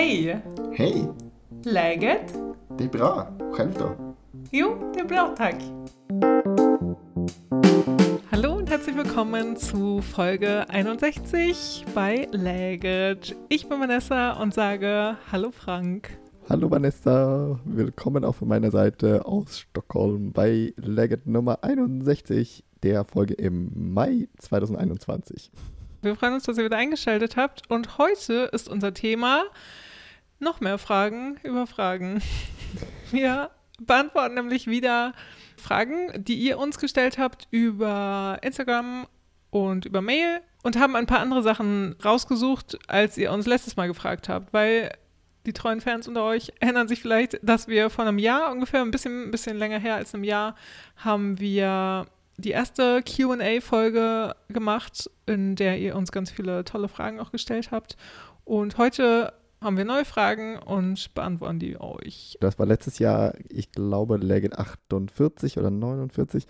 Hej! Hej! Läget? Det är bra. Själv då? Jo, det är bra, tack. Hallo und herzlich willkommen zu Folge 61 bei Läget. Ich bin Vanessa und sage Hallo Frank. Hallo Vanessa, willkommen auch von meiner Seite aus Stockholm bei Legend Nummer 61 der Folge im Mai 2021. Wir freuen uns, dass ihr wieder eingeschaltet habt und heute ist unser Thema noch mehr Fragen über Fragen. Wir beantworten nämlich wieder Fragen, die ihr uns gestellt habt über Instagram und über Mail und haben ein paar andere Sachen rausgesucht, als ihr uns letztes Mal gefragt habt, weil die treuen Fans unter euch erinnern sich vielleicht, dass wir vor einem Jahr ungefähr, ein bisschen, ein bisschen länger her als einem Jahr, haben wir die erste QA-Folge gemacht, in der ihr uns ganz viele tolle Fragen auch gestellt habt. Und heute haben wir neue Fragen und beantworten die euch. Das war letztes Jahr, ich glaube, Legend 48 oder 49.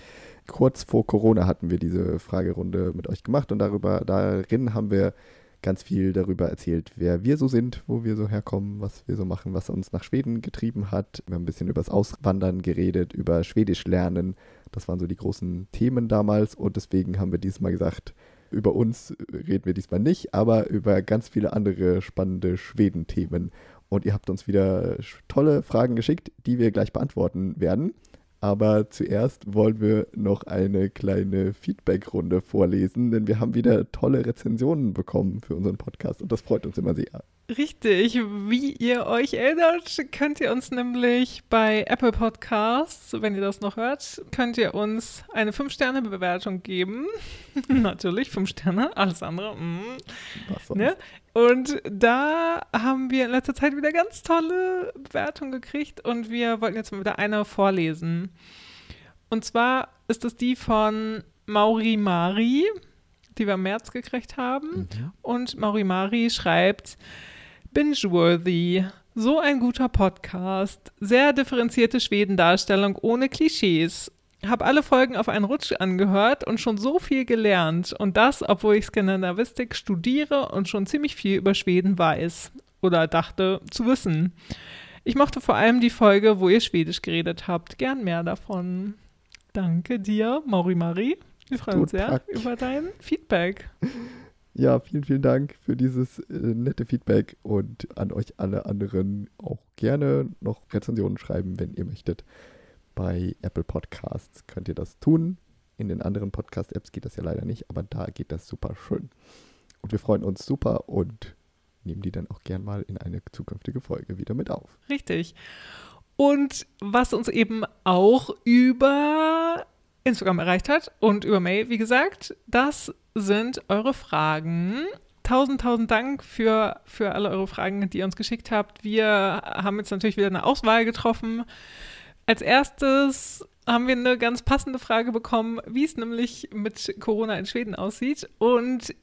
Kurz vor Corona hatten wir diese Fragerunde mit euch gemacht und darüber, darin haben wir ganz viel darüber erzählt, wer wir so sind, wo wir so herkommen, was wir so machen, was uns nach Schweden getrieben hat. Wir haben ein bisschen über das Auswandern geredet, über Schwedisch lernen. Das waren so die großen Themen damals und deswegen haben wir diesmal gesagt, über uns reden wir diesmal nicht, aber über ganz viele andere spannende Schweden-Themen. Und ihr habt uns wieder tolle Fragen geschickt, die wir gleich beantworten werden. Aber zuerst wollen wir noch eine kleine Feedback-Runde vorlesen, denn wir haben wieder tolle Rezensionen bekommen für unseren Podcast und das freut uns immer sehr. Richtig, wie ihr euch erinnert, könnt ihr uns nämlich bei Apple Podcasts, wenn ihr das noch hört, könnt ihr uns eine 5-Sterne-Bewertung geben. Natürlich 5 Sterne, alles andere. Mm. Ne? Und da haben wir in letzter Zeit wieder ganz tolle Bewertungen gekriegt und wir wollten jetzt mal wieder eine vorlesen. Und zwar ist es die von Mauri Mari, die wir im März gekriegt haben. Mhm. Und Mauri Mari schreibt: Binge-worthy. So ein guter Podcast. Sehr differenzierte Schwedendarstellung ohne Klischees. Hab alle Folgen auf einen Rutsch angehört und schon so viel gelernt. Und das, obwohl ich Skandinavistik studiere und schon ziemlich viel über Schweden weiß. Oder dachte zu wissen. Ich mochte vor allem die Folge, wo ihr Schwedisch geredet habt. Gern mehr davon. Danke dir, Mauri Mari. Wir freuen uns sehr über dein Feedback. Ja, vielen, vielen Dank für dieses äh, nette Feedback und an euch alle anderen auch gerne noch Rezensionen schreiben, wenn ihr möchtet. Bei Apple Podcasts könnt ihr das tun. In den anderen Podcast-Apps geht das ja leider nicht, aber da geht das super schön. Und wir freuen uns super und nehmen die dann auch gern mal in eine zukünftige Folge wieder mit auf. Richtig. Und was uns eben auch über Instagram erreicht hat und über Mail, wie gesagt, das sind eure Fragen. Tausend, tausend Dank für, für alle eure Fragen, die ihr uns geschickt habt. Wir haben jetzt natürlich wieder eine Auswahl getroffen. Als erstes haben wir eine ganz passende Frage bekommen, wie es nämlich mit Corona in Schweden aussieht. Und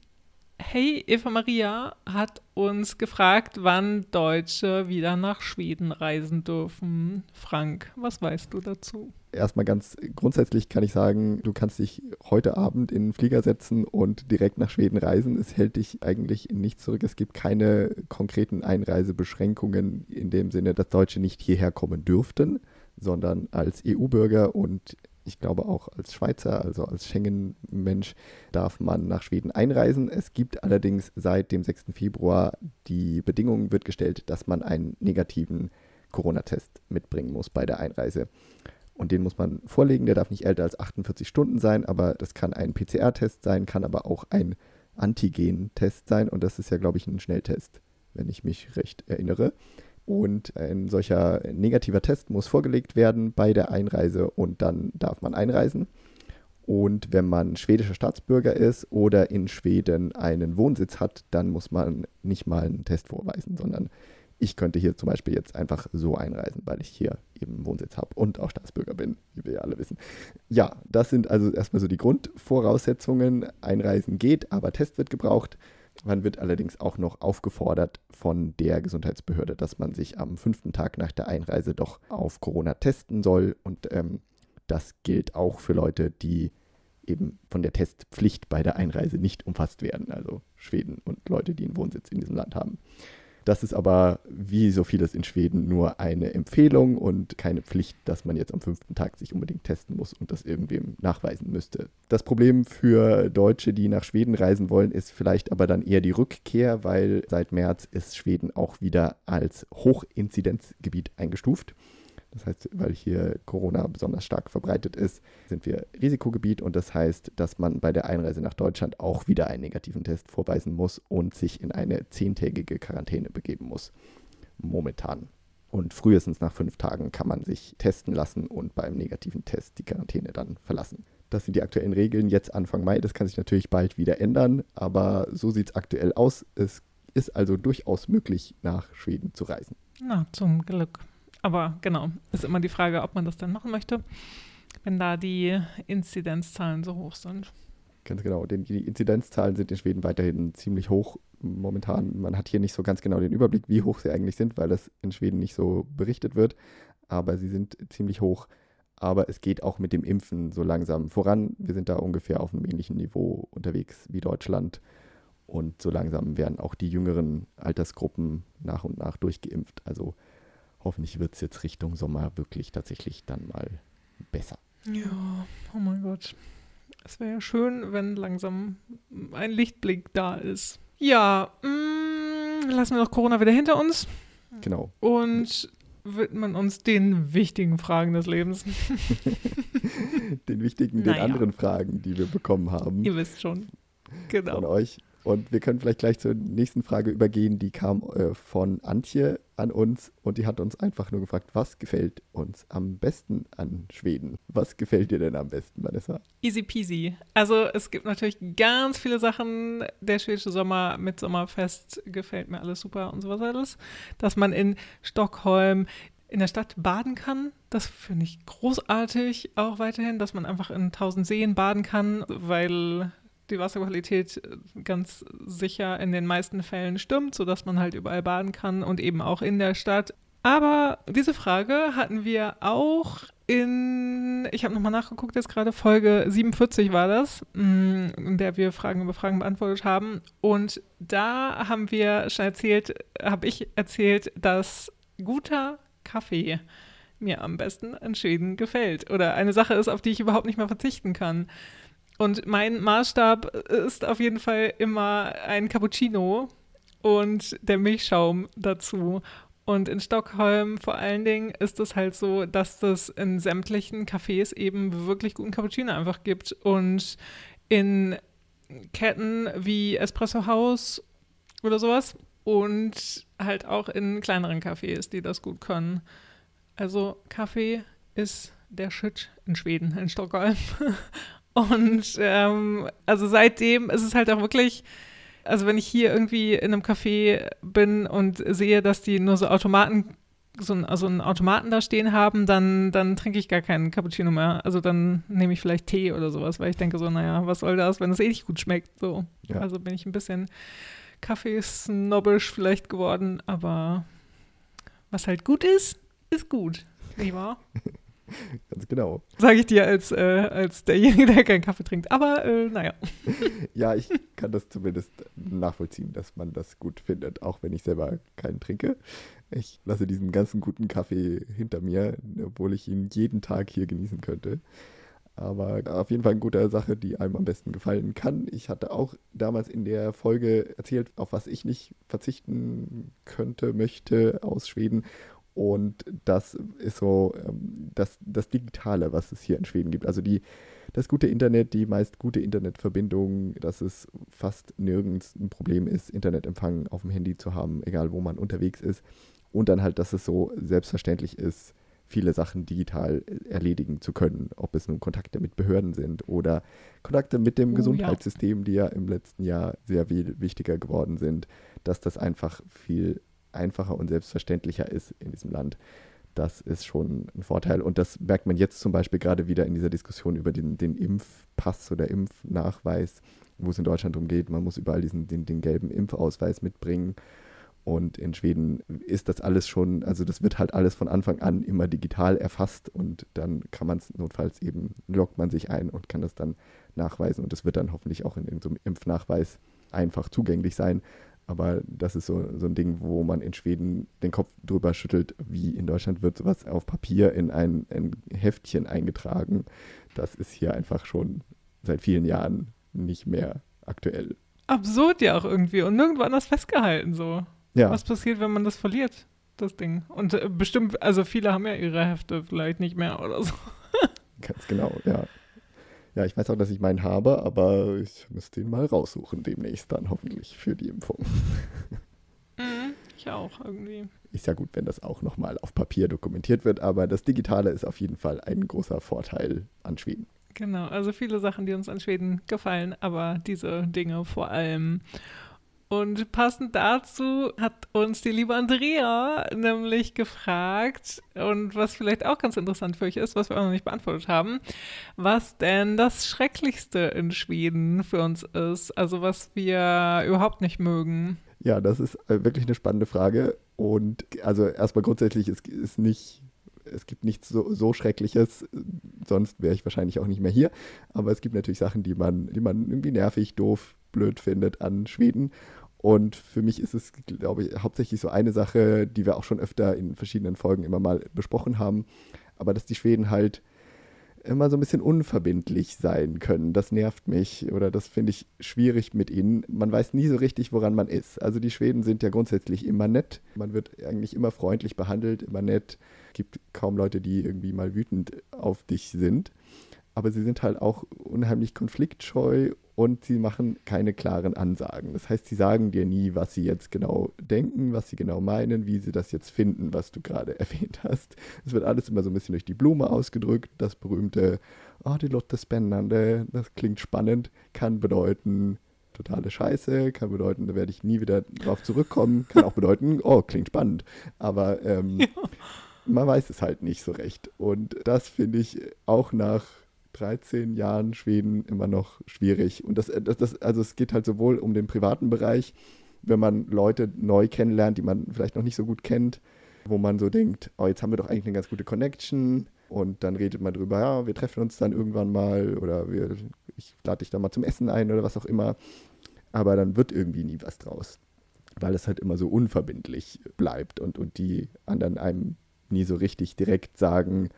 Hey, Eva Maria hat uns gefragt, wann Deutsche wieder nach Schweden reisen dürfen. Frank, was weißt du dazu? Erstmal ganz grundsätzlich kann ich sagen, du kannst dich heute Abend in den Flieger setzen und direkt nach Schweden reisen. Es hält dich eigentlich in nichts zurück. Es gibt keine konkreten Einreisebeschränkungen in dem Sinne, dass Deutsche nicht hierher kommen dürften, sondern als EU-Bürger und ich glaube auch als Schweizer, also als Schengen-Mensch, darf man nach Schweden einreisen. Es gibt allerdings seit dem 6. Februar die Bedingung wird gestellt, dass man einen negativen Corona-Test mitbringen muss bei der Einreise. Und den muss man vorlegen, der darf nicht älter als 48 Stunden sein, aber das kann ein PCR-Test sein, kann aber auch ein Antigen-Test sein und das ist ja, glaube ich, ein Schnelltest, wenn ich mich recht erinnere. Und ein solcher negativer Test muss vorgelegt werden bei der Einreise und dann darf man einreisen. Und wenn man schwedischer Staatsbürger ist oder in Schweden einen Wohnsitz hat, dann muss man nicht mal einen Test vorweisen, sondern ich könnte hier zum Beispiel jetzt einfach so einreisen, weil ich hier eben Wohnsitz habe und auch Staatsbürger bin, wie wir ja alle wissen. Ja, das sind also erstmal so die Grundvoraussetzungen. Einreisen geht, aber Test wird gebraucht. Man wird allerdings auch noch aufgefordert von der Gesundheitsbehörde, dass man sich am fünften Tag nach der Einreise doch auf Corona testen soll. Und ähm, das gilt auch für Leute, die eben von der Testpflicht bei der Einreise nicht umfasst werden, also Schweden und Leute, die einen Wohnsitz in diesem Land haben. Das ist aber, wie so vieles in Schweden, nur eine Empfehlung und keine Pflicht, dass man jetzt am fünften Tag sich unbedingt testen muss und das irgendwem nachweisen müsste. Das Problem für Deutsche, die nach Schweden reisen wollen, ist vielleicht aber dann eher die Rückkehr, weil seit März ist Schweden auch wieder als Hochinzidenzgebiet eingestuft. Das heißt, weil hier Corona besonders stark verbreitet ist, sind wir Risikogebiet und das heißt, dass man bei der Einreise nach Deutschland auch wieder einen negativen Test vorweisen muss und sich in eine zehntägige Quarantäne begeben muss. Momentan. Und frühestens nach fünf Tagen kann man sich testen lassen und beim negativen Test die Quarantäne dann verlassen. Das sind die aktuellen Regeln jetzt Anfang Mai. Das kann sich natürlich bald wieder ändern, aber so sieht es aktuell aus. Es ist also durchaus möglich, nach Schweden zu reisen. Na, zum Glück. Aber genau, ist immer die Frage, ob man das dann machen möchte, wenn da die Inzidenzzahlen so hoch sind. Ganz genau, denn die Inzidenzzahlen sind in Schweden weiterhin ziemlich hoch momentan. Man hat hier nicht so ganz genau den Überblick, wie hoch sie eigentlich sind, weil das in Schweden nicht so berichtet wird. Aber sie sind ziemlich hoch. Aber es geht auch mit dem Impfen so langsam voran. Wir sind da ungefähr auf einem ähnlichen Niveau unterwegs wie Deutschland. Und so langsam werden auch die jüngeren Altersgruppen nach und nach durchgeimpft. Also hoffentlich wird es jetzt Richtung Sommer wirklich tatsächlich dann mal besser. Ja, oh mein Gott. Es wäre ja schön, wenn langsam ein Lichtblick da ist. Ja, mh, mm, lassen wir noch Corona wieder hinter uns. Genau. Und widmen uns den wichtigen Fragen des Lebens. den wichtigen, naja. den anderen Fragen, die wir bekommen haben. Ihr wisst schon. Genau. Von euch. Und wir können vielleicht gleich zur nächsten Frage übergehen. Die kam äh, von Antje an uns und die hat uns einfach nur gefragt, was gefällt uns am besten an Schweden? Was gefällt dir denn am besten, Vanessa? Easy peasy. Also es gibt natürlich ganz viele Sachen. Der schwedische Sommer mit Sommerfest gefällt mir alles super und sowas alles. Dass man in Stockholm in der Stadt baden kann. Das finde ich großartig auch weiterhin, dass man einfach in tausend Seen baden kann, weil die Wasserqualität äh, ganz sicher in den meisten Fällen stimmt, sodass man halt überall baden kann und eben auch in der Stadt. Aber diese Frage hatten wir auch in, ich habe nochmal nachgeguckt, jetzt gerade Folge 47 war das, mm, in der wir Fragen über Fragen beantwortet haben. Und da haben wir schon erzählt, habe ich erzählt, dass guter Kaffee mir am besten in Schweden gefällt. Oder eine Sache ist, auf die ich überhaupt nicht mehr verzichten kann. Und mein Maßstab ist auf jeden Fall immer ein Cappuccino und der Milchschaum dazu. Und in Stockholm vor allen Dingen ist es halt so, dass es in sämtlichen Cafés eben wirklich guten Cappuccino einfach gibt. Und in Ketten wie Espresso House oder sowas und halt auch in kleineren Cafés, die das gut können. Also Kaffee ist der Shit in Schweden, in Stockholm. Und ähm, also seitdem ist es halt auch wirklich, also wenn ich hier irgendwie in einem Café bin und sehe, dass die nur so Automaten, so, ein, also einen Automaten da stehen haben, dann, dann trinke ich gar keinen Cappuccino mehr. Also dann nehme ich vielleicht Tee oder sowas, weil ich denke so, naja, was soll das, wenn es eh nicht gut schmeckt. So. Ja. Also bin ich ein bisschen Kaffeesnobbisch vielleicht geworden, aber was halt gut ist, ist gut. Nicht wahr? Ganz genau. Sage ich dir als, äh, als derjenige, der keinen Kaffee trinkt. Aber äh, naja. ja, ich kann das zumindest nachvollziehen, dass man das gut findet, auch wenn ich selber keinen trinke. Ich lasse diesen ganzen guten Kaffee hinter mir, obwohl ich ihn jeden Tag hier genießen könnte. Aber auf jeden Fall eine gute Sache, die einem am besten gefallen kann. Ich hatte auch damals in der Folge erzählt, auf was ich nicht verzichten könnte, möchte aus Schweden. Und das ist so ähm, das, das Digitale, was es hier in Schweden gibt. Also die, das gute Internet, die meist gute Internetverbindung, dass es fast nirgends ein Problem ist, Internetempfang auf dem Handy zu haben, egal wo man unterwegs ist. Und dann halt, dass es so selbstverständlich ist, viele Sachen digital erledigen zu können, ob es nun Kontakte mit Behörden sind oder Kontakte mit dem oh, Gesundheitssystem, ja. die ja im letzten Jahr sehr viel wichtiger geworden sind, dass das einfach viel einfacher und selbstverständlicher ist in diesem Land. Das ist schon ein Vorteil. Und das merkt man jetzt zum Beispiel gerade wieder in dieser Diskussion über den, den Impfpass oder Impfnachweis, wo es in Deutschland darum geht, man muss überall diesen, den, den gelben Impfausweis mitbringen. Und in Schweden ist das alles schon, also das wird halt alles von Anfang an immer digital erfasst und dann kann man es notfalls eben, loggt man sich ein und kann das dann nachweisen und das wird dann hoffentlich auch in irgendeinem Impfnachweis einfach zugänglich sein. Aber das ist so, so ein Ding, wo man in Schweden den Kopf drüber schüttelt, wie in Deutschland wird sowas auf Papier in ein, ein Heftchen eingetragen. Das ist hier einfach schon seit vielen Jahren nicht mehr aktuell. Absurd ja auch irgendwie und nirgendwo anders festgehalten so. Ja. Was passiert, wenn man das verliert, das Ding? Und äh, bestimmt, also viele haben ja ihre Hefte vielleicht nicht mehr oder so. Ganz genau, ja. Ja, ich weiß auch, dass ich meinen habe, aber ich muss den mal raussuchen demnächst dann hoffentlich für die Impfung. Mhm, ich auch irgendwie. Ist ja gut, wenn das auch nochmal auf Papier dokumentiert wird, aber das Digitale ist auf jeden Fall ein großer Vorteil an Schweden. Genau, also viele Sachen, die uns an Schweden gefallen, aber diese Dinge vor allem. Und passend dazu hat uns die liebe Andrea nämlich gefragt, und was vielleicht auch ganz interessant für euch ist, was wir auch noch nicht beantwortet haben, was denn das Schrecklichste in Schweden für uns ist, also was wir überhaupt nicht mögen. Ja, das ist äh, wirklich eine spannende Frage. Und also erstmal grundsätzlich, es nicht, es gibt nichts so, so Schreckliches, sonst wäre ich wahrscheinlich auch nicht mehr hier. Aber es gibt natürlich Sachen, die man, die man irgendwie nervig, doof, blöd findet an Schweden. Und für mich ist es, glaube ich, hauptsächlich so eine Sache, die wir auch schon öfter in verschiedenen Folgen immer mal besprochen haben. Aber dass die Schweden halt immer so ein bisschen unverbindlich sein können. Das nervt mich oder das finde ich schwierig mit ihnen. Man weiß nie so richtig, woran man ist. Also die Schweden sind ja grundsätzlich immer nett. Man wird eigentlich immer freundlich behandelt, immer nett. Es gibt kaum Leute, die irgendwie mal wütend auf dich sind. Aber sie sind halt auch unheimlich konfliktscheu und sie machen keine klaren Ansagen. Das heißt, sie sagen dir nie, was sie jetzt genau denken, was sie genau meinen, wie sie das jetzt finden, was du gerade erwähnt hast. Es wird alles immer so ein bisschen durch die Blume ausgedrückt. Das berühmte, oh, die Lotte Spennende, das klingt spannend, kann bedeuten, totale Scheiße, kann bedeuten, da werde ich nie wieder drauf zurückkommen, kann auch bedeuten, oh, klingt spannend. Aber ähm, ja. man weiß es halt nicht so recht. Und das finde ich auch nach 13 Jahren Schweden immer noch schwierig. Und das, das, das, also es geht halt sowohl um den privaten Bereich, wenn man Leute neu kennenlernt, die man vielleicht noch nicht so gut kennt, wo man so denkt, oh, jetzt haben wir doch eigentlich eine ganz gute Connection. Und dann redet man drüber, ja, wir treffen uns dann irgendwann mal oder wir, ich lade dich dann mal zum Essen ein oder was auch immer. Aber dann wird irgendwie nie was draus, weil es halt immer so unverbindlich bleibt und, und die anderen einem nie so richtig direkt sagen,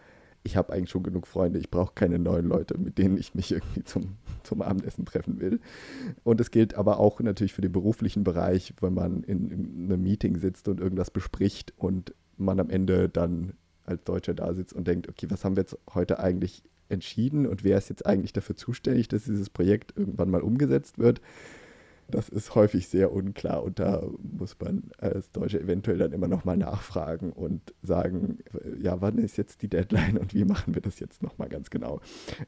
ich habe eigentlich schon genug Freunde, ich brauche keine neuen Leute, mit denen ich mich irgendwie zum, zum Abendessen treffen will. Und es gilt aber auch natürlich für den beruflichen Bereich, wenn man in, in einem Meeting sitzt und irgendwas bespricht und man am Ende dann als Deutscher da sitzt und denkt, okay, was haben wir jetzt heute eigentlich entschieden und wer ist jetzt eigentlich dafür zuständig, dass dieses Projekt irgendwann mal umgesetzt wird? Das ist häufig sehr unklar und da muss man als Deutsche eventuell dann immer nochmal nachfragen und sagen, ja, wann ist jetzt die Deadline und wie machen wir das jetzt nochmal ganz genau?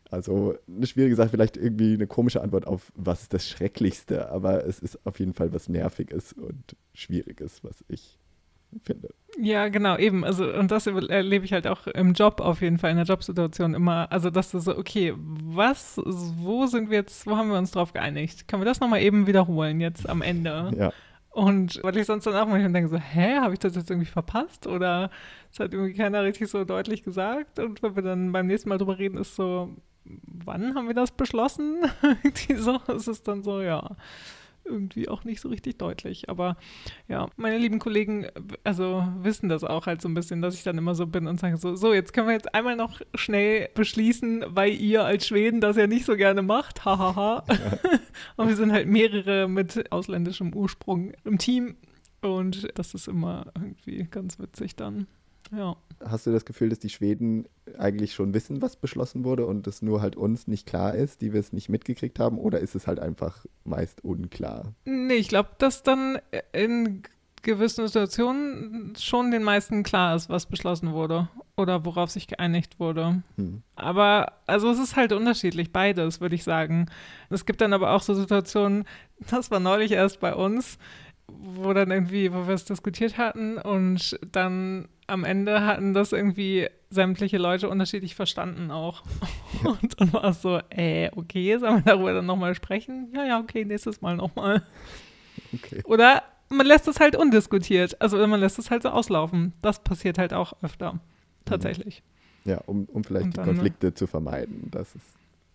Also eine schwierige Sache, vielleicht irgendwie eine komische Antwort auf, was ist das Schrecklichste, aber es ist auf jeden Fall was Nerviges und Schwieriges, was ich finde. Ja, genau, eben. Also, und das erlebe ich halt auch im Job auf jeden Fall, in der Jobsituation immer. Also, dass du so, okay, was, wo sind wir jetzt, wo haben wir uns drauf geeinigt? Können wir das nochmal eben wiederholen jetzt am Ende? Ja. Und weil ich sonst dann auch manchmal denke, so, hä, habe ich das jetzt irgendwie verpasst? Oder es hat irgendwie keiner richtig so deutlich gesagt. Und wenn wir dann beim nächsten Mal drüber reden, ist so, wann haben wir das beschlossen? so, es ist dann so, ja irgendwie auch nicht so richtig deutlich. Aber ja, meine lieben Kollegen, also wissen das auch halt so ein bisschen, dass ich dann immer so bin und sage so, so, jetzt können wir jetzt einmal noch schnell beschließen, weil ihr als Schweden das ja nicht so gerne macht, hahaha. Ja. und wir sind halt mehrere mit ausländischem Ursprung im Team und das ist immer irgendwie ganz witzig dann. Ja. Hast du das Gefühl, dass die Schweden eigentlich schon wissen, was beschlossen wurde und es nur halt uns nicht klar ist, die wir es nicht mitgekriegt haben? Oder ist es halt einfach meist unklar? Nee, ich glaube, dass dann in gewissen Situationen schon den meisten klar ist, was beschlossen wurde oder worauf sich geeinigt wurde. Hm. Aber also es ist halt unterschiedlich, beides, würde ich sagen. Es gibt dann aber auch so Situationen, das war neulich erst bei uns, wo dann irgendwie, wo wir es diskutiert hatten und dann am Ende hatten das irgendwie sämtliche Leute unterschiedlich verstanden auch. Und dann war es so, äh, okay, sollen wir darüber dann nochmal sprechen? Ja, ja, okay, nächstes Mal nochmal. Okay. Oder man lässt es halt undiskutiert. Also man lässt es halt so auslaufen. Das passiert halt auch öfter. Tatsächlich. Ja, um, um vielleicht dann, die Konflikte zu vermeiden. Das ist,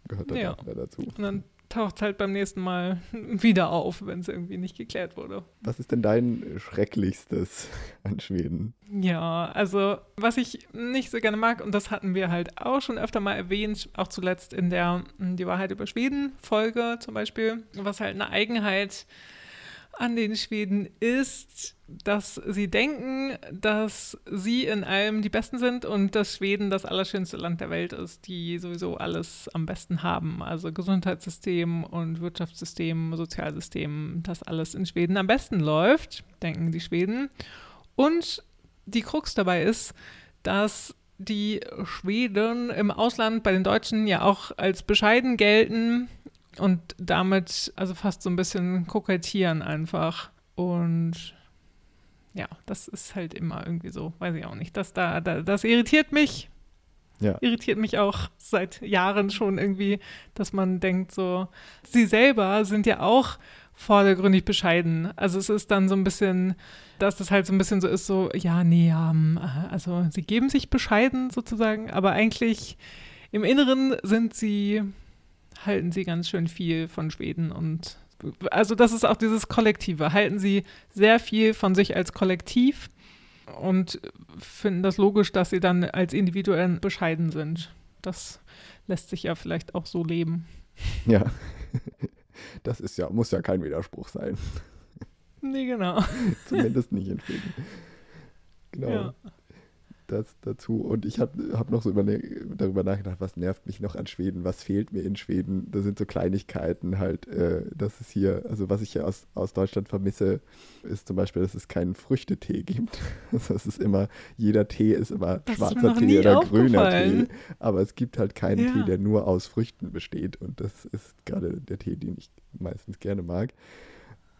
gehört dann ja. auch dazu. Und dann taucht es halt beim nächsten Mal wieder auf, wenn es irgendwie nicht geklärt wurde. Was ist denn dein Schrecklichstes an Schweden? Ja, also was ich nicht so gerne mag, und das hatten wir halt auch schon öfter mal erwähnt, auch zuletzt in der Die Wahrheit über Schweden Folge zum Beispiel, was halt eine Eigenheit an den Schweden ist, dass sie denken, dass sie in allem die Besten sind und dass Schweden das allerschönste Land der Welt ist, die sowieso alles am besten haben. Also Gesundheitssystem und Wirtschaftssystem, Sozialsystem, dass alles in Schweden am besten läuft, denken die Schweden. Und die Krux dabei ist, dass die Schweden im Ausland bei den Deutschen ja auch als bescheiden gelten und damit also fast so ein bisschen kokettieren einfach. Und ja, das ist halt immer irgendwie so, weiß ich auch nicht. Das, da, da, das irritiert mich. Ja. Irritiert mich auch seit Jahren schon irgendwie, dass man denkt, so, sie selber sind ja auch vordergründig bescheiden. Also es ist dann so ein bisschen, dass das halt so ein bisschen so ist, so, ja, nee, ja, also sie geben sich bescheiden sozusagen, aber eigentlich im Inneren sind sie, halten sie ganz schön viel von Schweden und also das ist auch dieses Kollektive. Halten sie sehr viel von sich als Kollektiv und finden das logisch, dass sie dann als Individuen bescheiden sind. Das lässt sich ja vielleicht auch so leben. Ja, das ist ja, muss ja kein Widerspruch sein. Nee, genau. Zumindest nicht in Frieden. Genau. Ja das dazu. Und ich habe hab noch so darüber nachgedacht, was nervt mich noch an Schweden, was fehlt mir in Schweden. Da sind so Kleinigkeiten halt, äh, dass es hier, also was ich hier aus, aus Deutschland vermisse, ist zum Beispiel, dass es keinen Früchtetee gibt. Also es ist immer, jeder Tee ist immer das schwarzer ist Tee oder grüner Tee. Aber es gibt halt keinen ja. Tee, der nur aus Früchten besteht. Und das ist gerade der Tee, den ich meistens gerne mag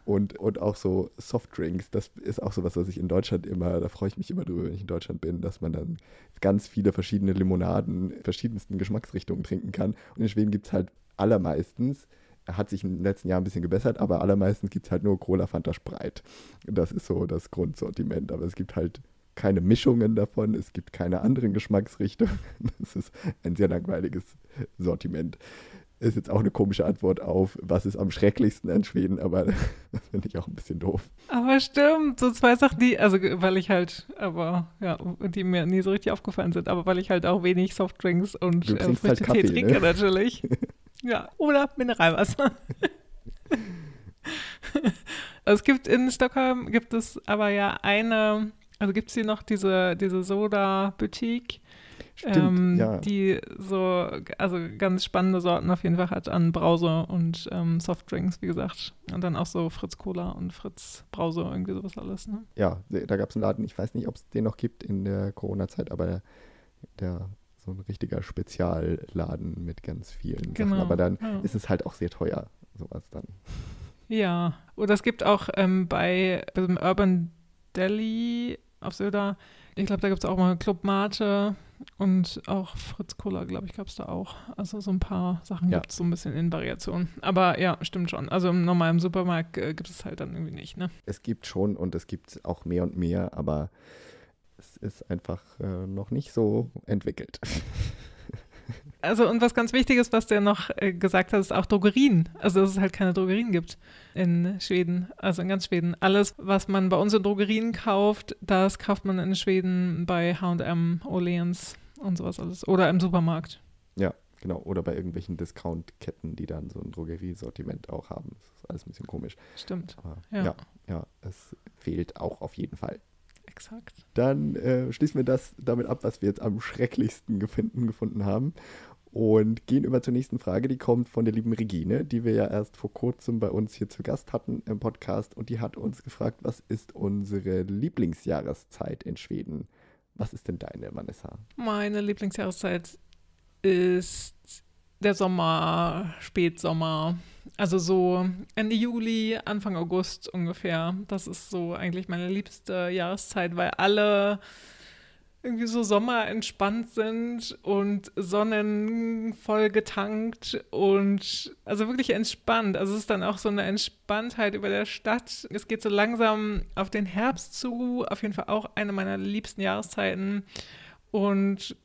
und, und auch so Softdrinks. Das ist auch so was, was ich in Deutschland immer, da freue ich mich immer drüber, wenn ich in Deutschland bin, dass man dann ganz viele verschiedene Limonaden, verschiedensten Geschmacksrichtungen trinken kann. Und in Schweden gibt es halt allermeistens, hat sich in den letzten Jahren ein bisschen gebessert, aber allermeistens gibt es halt nur Cola, Fanta, Spreit. Das ist so das Grundsortiment. Aber es gibt halt keine Mischungen davon, es gibt keine anderen Geschmacksrichtungen. Das ist ein sehr langweiliges Sortiment ist jetzt auch eine komische Antwort auf, was ist am schrecklichsten an Schweden, aber das finde ich auch ein bisschen doof. Aber stimmt, so zwei Sachen, die, also weil ich halt, aber ja, die mir nie so richtig aufgefallen sind, aber weil ich halt auch wenig Softdrinks und äh, halt Kaffee, Tee trinke ne? natürlich. ja, oder Mineralwasser. es gibt in Stockholm, gibt es aber ja eine, also gibt es hier noch diese, diese Soda-Boutique Stimmt, ähm, ja. die so, also ganz spannende Sorten auf jeden Fall hat an Brause und ähm, Softdrinks, wie gesagt. Und dann auch so Fritz Cola und Fritz Brause, irgendwie sowas alles. Ne? Ja, da gab es einen Laden, ich weiß nicht, ob es den noch gibt in der Corona-Zeit, aber der, der so ein richtiger Spezialladen mit ganz vielen genau, Sachen. Aber dann ja. ist es halt auch sehr teuer, sowas dann. Ja, oder es gibt auch ähm, bei, bei dem Urban Deli auf Söder, ich glaube, da gibt es auch mal Club Mate und auch Fritz Cola, glaube ich, gab es da auch. Also so ein paar Sachen ja. gibt es so ein bisschen in Variation. Aber ja, stimmt schon. Also im normalen Supermarkt äh, gibt es halt dann irgendwie nicht, ne? Es gibt schon und es gibt auch mehr und mehr, aber es ist einfach äh, noch nicht so entwickelt. Also und was ganz wichtig ist, was der noch äh, gesagt hat, ist auch Drogerien. Also dass es halt keine Drogerien gibt in Schweden, also in ganz Schweden. Alles, was man bei uns in Drogerien kauft, das kauft man in Schweden bei H&M, Orleans und sowas alles. Oder im Supermarkt. Ja, genau. Oder bei irgendwelchen Discount-Ketten, die dann so ein Drogeriesortiment auch haben. Das ist alles ein bisschen komisch. Stimmt. Aber ja. ja, ja, es fehlt auch auf jeden Fall. Exakt. Dann äh, schließen wir das damit ab, was wir jetzt am schrecklichsten gefunden, gefunden haben und gehen über zur nächsten Frage. Die kommt von der lieben Regine, die wir ja erst vor kurzem bei uns hier zu Gast hatten im Podcast. Und die hat uns gefragt, was ist unsere Lieblingsjahreszeit in Schweden? Was ist denn deine, Vanessa? Meine Lieblingsjahreszeit ist der Sommer, Spätsommer. Also so Ende Juli, Anfang August ungefähr. Das ist so eigentlich meine liebste Jahreszeit, weil alle irgendwie so Sommer entspannt sind und sonnenvoll getankt und also wirklich entspannt. Also es ist dann auch so eine Entspanntheit über der Stadt. Es geht so langsam auf den Herbst zu, auf jeden Fall auch eine meiner liebsten Jahreszeiten. Und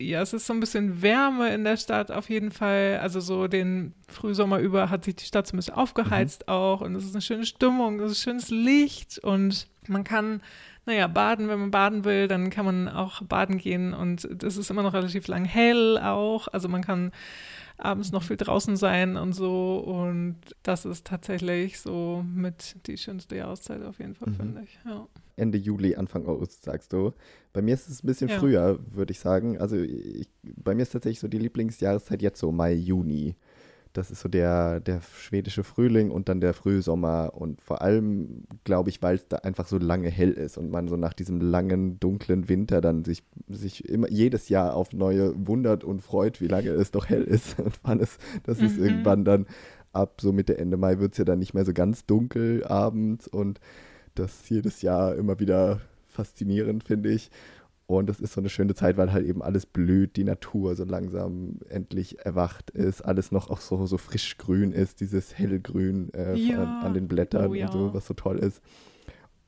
ja, es ist so ein bisschen Wärme in der Stadt auf jeden Fall. Also so den Frühsommer über hat sich die Stadt so ein bisschen aufgeheizt mhm. auch und es ist eine schöne Stimmung, es ist schönes Licht und man kann, naja, baden, wenn man baden will, dann kann man auch baden gehen und es ist immer noch relativ lang hell auch. Also man kann abends noch viel draußen sein und so. Und das ist tatsächlich so mit die schönste Jahreszeit auf jeden Fall, mhm. finde ich. Ja. Ende Juli, Anfang August, sagst du. Bei mir ist es ein bisschen ja. früher, würde ich sagen. Also ich, bei mir ist tatsächlich so die Lieblingsjahreszeit jetzt so Mai, Juni. Das ist so der, der schwedische Frühling und dann der Frühsommer. Und vor allem, glaube ich, weil es da einfach so lange hell ist und man so nach diesem langen, dunklen Winter dann sich, sich immer jedes Jahr auf neue wundert und freut, wie lange es doch hell ist. Und wann es, das mhm. ist irgendwann dann ab so Mitte, Ende Mai wird es ja dann nicht mehr so ganz dunkel abends und das jedes Jahr immer wieder faszinierend, finde ich. Und das ist so eine schöne Zeit, weil halt eben alles blüht, die Natur so langsam endlich erwacht ist, alles noch auch so, so frisch grün ist, dieses hellgrün äh, ja. an, an, den Blättern oh, ja. und so, was so toll ist.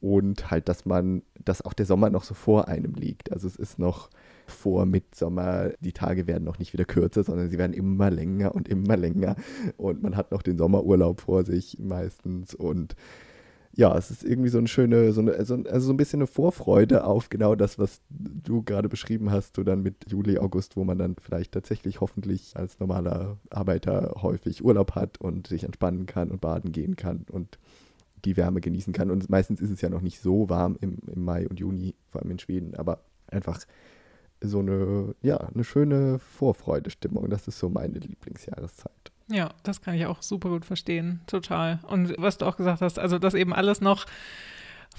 Und halt, dass man, dass auch der Sommer noch so vor einem liegt. Also es ist noch vor Mitsommer, die Tage werden noch nicht wieder kürzer, sondern sie werden immer länger und immer länger. Und man hat noch den Sommerurlaub vor sich meistens und ja, es ist irgendwie so eine schöne, so eine, also, also so ein bisschen eine Vorfreude auf genau das, was du gerade beschrieben hast, so dann mit Juli, August, wo man dann vielleicht tatsächlich hoffentlich als normaler Arbeiter häufig Urlaub hat und sich entspannen kann und baden gehen kann und die Wärme genießen kann. Und meistens ist es ja noch nicht so warm im, im Mai und Juni, vor allem in Schweden, aber einfach so eine, ja, eine schöne Vorfreudestimmung. Das ist so meine Lieblingsjahreszeit. Ja, das kann ich auch super gut verstehen, total. Und was du auch gesagt hast, also dass eben alles noch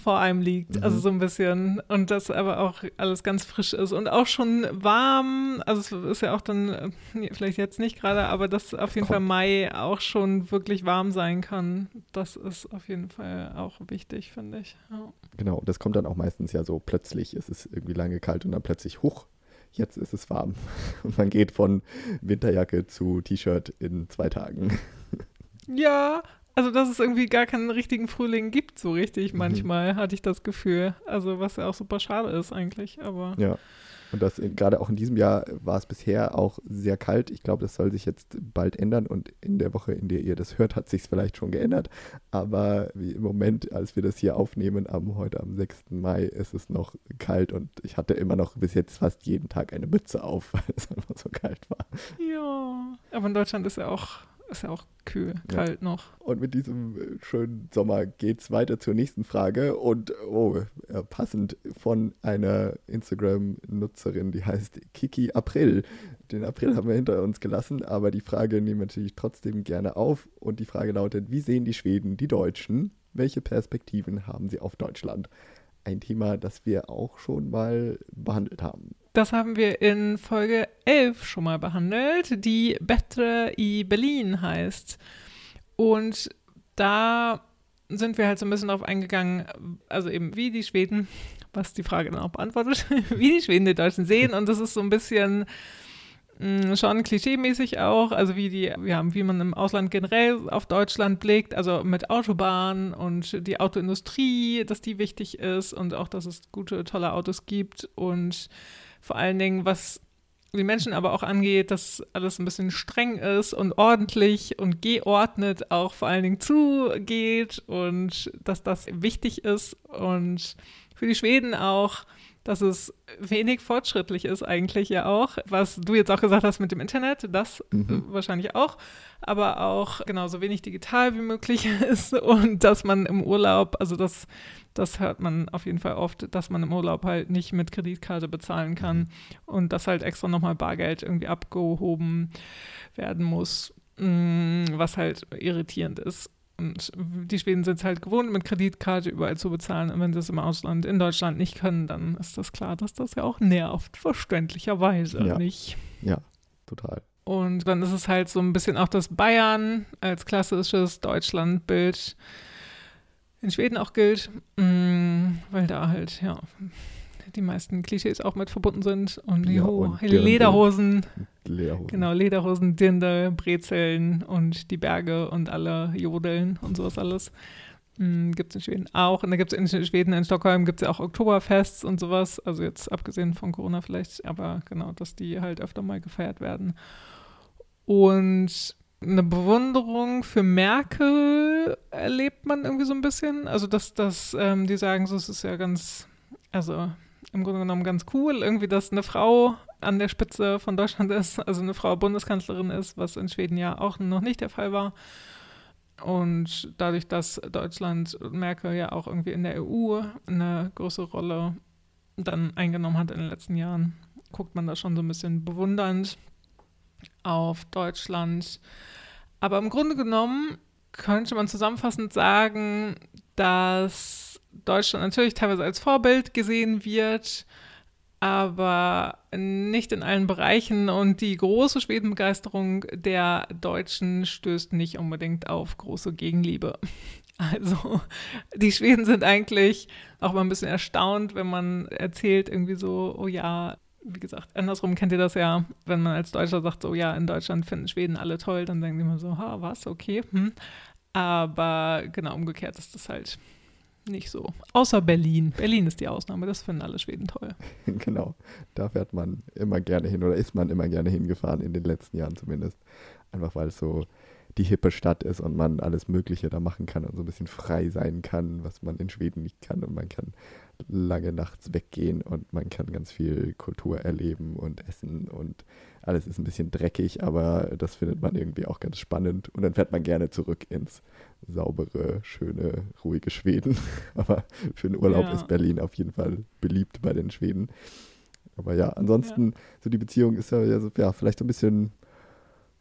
vor einem liegt, mhm. also so ein bisschen und das aber auch alles ganz frisch ist und auch schon warm, also es ist ja auch dann, äh, vielleicht jetzt nicht gerade, aber dass auf jeden Komm. Fall Mai auch schon wirklich warm sein kann, das ist auf jeden Fall auch wichtig, finde ich. Ja. Genau, das kommt dann auch meistens ja so plötzlich, es ist irgendwie lange kalt und dann plötzlich, hoch, jetzt ist es warm. Und man geht von Winterjacke zu T-Shirt in zwei Tagen. Ja, also dass es irgendwie gar keinen richtigen Frühling gibt, so richtig mhm. manchmal, hatte ich das Gefühl. Also was ja auch super schade ist eigentlich, aber. Ja. Und das gerade auch in diesem Jahr war es bisher auch sehr kalt. Ich glaube, das soll sich jetzt bald ändern und in der Woche, in der ihr das hört, hat sich es vielleicht schon geändert. Aber wie im Moment, als wir das hier aufnehmen, am, heute am 6. Mai, ist es noch kalt und ich hatte immer noch bis jetzt fast jeden Tag eine Mütze auf, weil es einfach so kalt war. Ja, aber in Deutschland ist ja auch ist ja auch kühl, kalt ja. noch. Und mit diesem äh, schönen Sommer geht es weiter zur nächsten Frage. Und oh, passend von einer Instagram-Nutzerin, die heißt Kiki April. Den April haben wir hinter uns gelassen, aber die Frage nehmen wir natürlich trotzdem gerne auf. Und die Frage lautet: Wie sehen die Schweden die Deutschen? Welche Perspektiven haben sie auf Deutschland? Ein Thema, das wir auch schon mal behandelt haben. Das haben wir in Folge 11 schon mal behandelt, die Betre i Berlin heißt. Und da sind wir halt so ein bisschen darauf eingegangen, also eben wie die Schweden, was die Frage dann auch beantwortet, wie die Schweden die Deutschen sehen. Und das ist so ein bisschen mh, mm, schon klischeemäßig auch, also wie die, haben, wie man im Ausland generell auf Deutschland blickt, also mit Autobahnen und die Autoindustrie, dass die wichtig ist und auch, dass es gute, tolle Autos gibt und vor allen Dingen, was die Menschen aber auch angeht, dass alles ein bisschen streng ist und ordentlich und geordnet auch vor allen Dingen zugeht und dass das wichtig ist und für die Schweden auch, dass es wenig fortschrittlich ist eigentlich ja auch, was du jetzt auch gesagt hast mit dem Internet, das mhm. wahrscheinlich auch, aber auch genauso wenig digital wie möglich ist und dass man im Urlaub, also das das hört man auf jeden Fall oft, dass man im Urlaub halt nicht mit Kreditkarte bezahlen kann mhm. und dass halt extra nochmal Bargeld irgendwie abgehoben werden muss, mm, was halt irritierend ist. Und die Schweden sind es halt gewohnt, mit Kreditkarte überall zu bezahlen. Und wenn sie es im Ausland, in Deutschland nicht können, dann ist das klar, dass das ja auch nervt, verständlicherweise ja. nicht. Ja, total. Und dann ist es halt so ein bisschen auch das Bayern als klassisches Deutschlandbild in Schweden auch gilt, mm, weil da halt, ja, die meisten Klischees auch mit verbunden sind. Und die ja, und Lederhosen, Lederhosen. Genau, Lederhosen, Dirndl, Brezeln und die Berge und alle Jodeln und sowas alles. Hm, gibt es in Schweden auch. Und da gibt es in Schweden, in Stockholm gibt es ja auch Oktoberfests und sowas. Also jetzt abgesehen von Corona vielleicht, aber genau, dass die halt öfter mal gefeiert werden. Und eine Bewunderung für Merkel erlebt man irgendwie so ein bisschen. Also, dass, dass ähm, die sagen, so, es ist ja ganz, also im Grunde genommen ganz cool, irgendwie, dass eine Frau an der Spitze von Deutschland ist, also eine Frau Bundeskanzlerin ist, was in Schweden ja auch noch nicht der Fall war. Und dadurch, dass Deutschland Merkel ja auch irgendwie in der EU eine größere Rolle dann eingenommen hat in den letzten Jahren, guckt man da schon so ein bisschen bewundernd auf Deutschland. Aber im Grunde genommen könnte man zusammenfassend sagen, dass Deutschland natürlich teilweise als Vorbild gesehen wird, aber nicht in allen Bereichen. Und die große Schwedenbegeisterung der Deutschen stößt nicht unbedingt auf große Gegenliebe. Also die Schweden sind eigentlich auch mal ein bisschen erstaunt, wenn man erzählt irgendwie so, oh ja, wie gesagt, andersrum kennt ihr das ja, wenn man als Deutscher sagt, so ja, in Deutschland finden Schweden alle toll, dann denken die immer so, ha, was, okay. Hm. Aber genau umgekehrt ist das halt nicht so. Außer Berlin. Berlin ist die Ausnahme, das finden alle Schweden toll. genau, da fährt man immer gerne hin oder ist man immer gerne hingefahren, in den letzten Jahren zumindest. Einfach weil es so die hippe Stadt ist und man alles Mögliche da machen kann und so ein bisschen frei sein kann, was man in Schweden nicht kann. Und man kann lange nachts weggehen und man kann ganz viel Kultur erleben und essen und alles ist ein bisschen dreckig, aber das findet man irgendwie auch ganz spannend. Und dann fährt man gerne zurück ins saubere, schöne, ruhige Schweden. aber für den Urlaub ja. ist Berlin auf jeden Fall beliebt bei den Schweden. Aber ja, ansonsten, ja. so die Beziehung ist ja, so, ja vielleicht so ein bisschen,